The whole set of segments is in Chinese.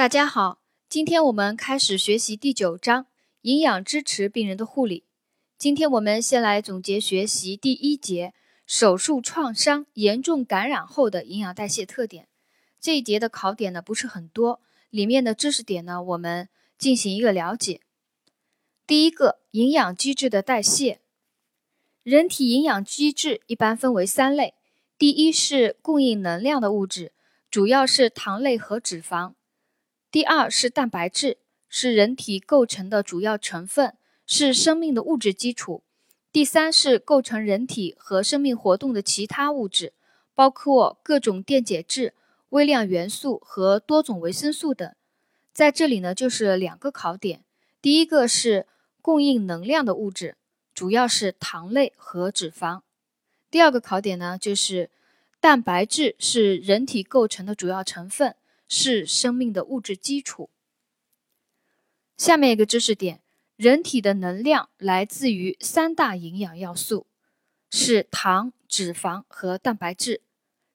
大家好，今天我们开始学习第九章营养支持病人的护理。今天我们先来总结学习第一节手术创伤严重感染后的营养代谢特点。这一节的考点呢不是很多，里面的知识点呢我们进行一个了解。第一个，营养机制的代谢。人体营养机制一般分为三类，第一是供应能量的物质，主要是糖类和脂肪。第二是蛋白质，是人体构成的主要成分，是生命的物质基础。第三是构成人体和生命活动的其他物质，包括各种电解质、微量元素和多种维生素等。在这里呢，就是两个考点。第一个是供应能量的物质，主要是糖类和脂肪。第二个考点呢，就是蛋白质是人体构成的主要成分。是生命的物质基础。下面一个知识点：人体的能量来自于三大营养要素，是糖、脂肪和蛋白质。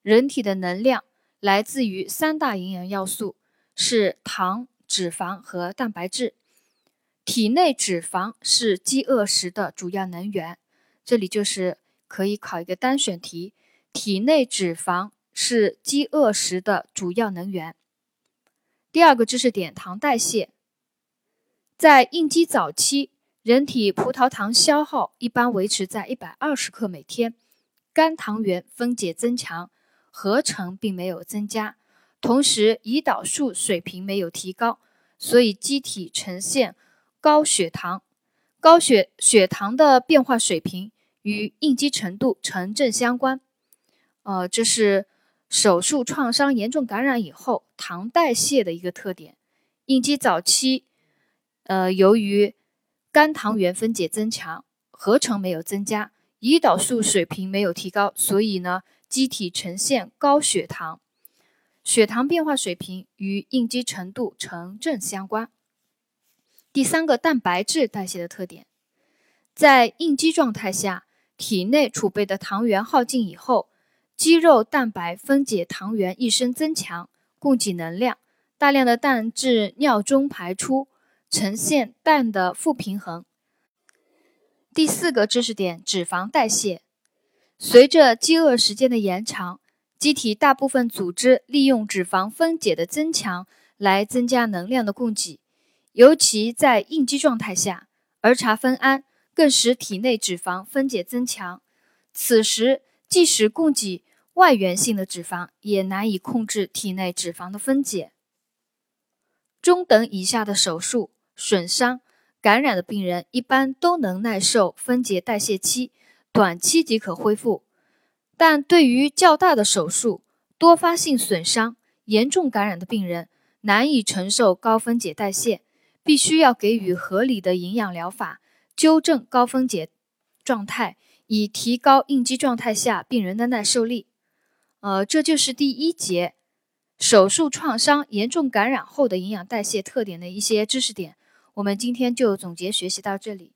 人体的能量来自于三大营养要素，是糖、脂肪和蛋白质。体内脂肪是饥饿时的主要能源。这里就是可以考一个单选题：体内脂肪是饥饿时的主要能源。第二个知识点：糖代谢。在应激早期，人体葡萄糖消耗一般维持在一百二十克每天，肝糖原分解增强，合成并没有增加，同时胰岛素水平没有提高，所以机体呈现高血糖。高血血糖的变化水平与应激程度成正相关。呃，这是。手术创伤严重感染以后，糖代谢的一个特点。应激早期，呃，由于肝糖原分解增强，合成没有增加，胰岛素水平没有提高，所以呢，机体呈现高血糖。血糖变化水平与应激程度成正相关。第三个，蛋白质代谢的特点，在应激状态下，体内储备的糖原耗尽以后。肌肉蛋白分解糖原一生增强，供给能量，大量的氮至尿中排出，呈现氮的负平衡。第四个知识点：脂肪代谢。随着饥饿时间的延长，机体大部分组织利用脂肪分解的增强来增加能量的供给，尤其在应激状态下，儿茶酚胺更使体内脂肪分解增强。此时，即使供给外源性的脂肪，也难以控制体内脂肪的分解。中等以下的手术、损伤、感染的病人，一般都能耐受分解代谢期，短期即可恢复。但对于较大的手术、多发性损伤、严重感染的病人，难以承受高分解代谢，必须要给予合理的营养疗法，纠正高分解状态。以提高应激状态下病人的耐受力。呃，这就是第一节手术创伤严重感染后的营养代谢特点的一些知识点。我们今天就总结学习到这里。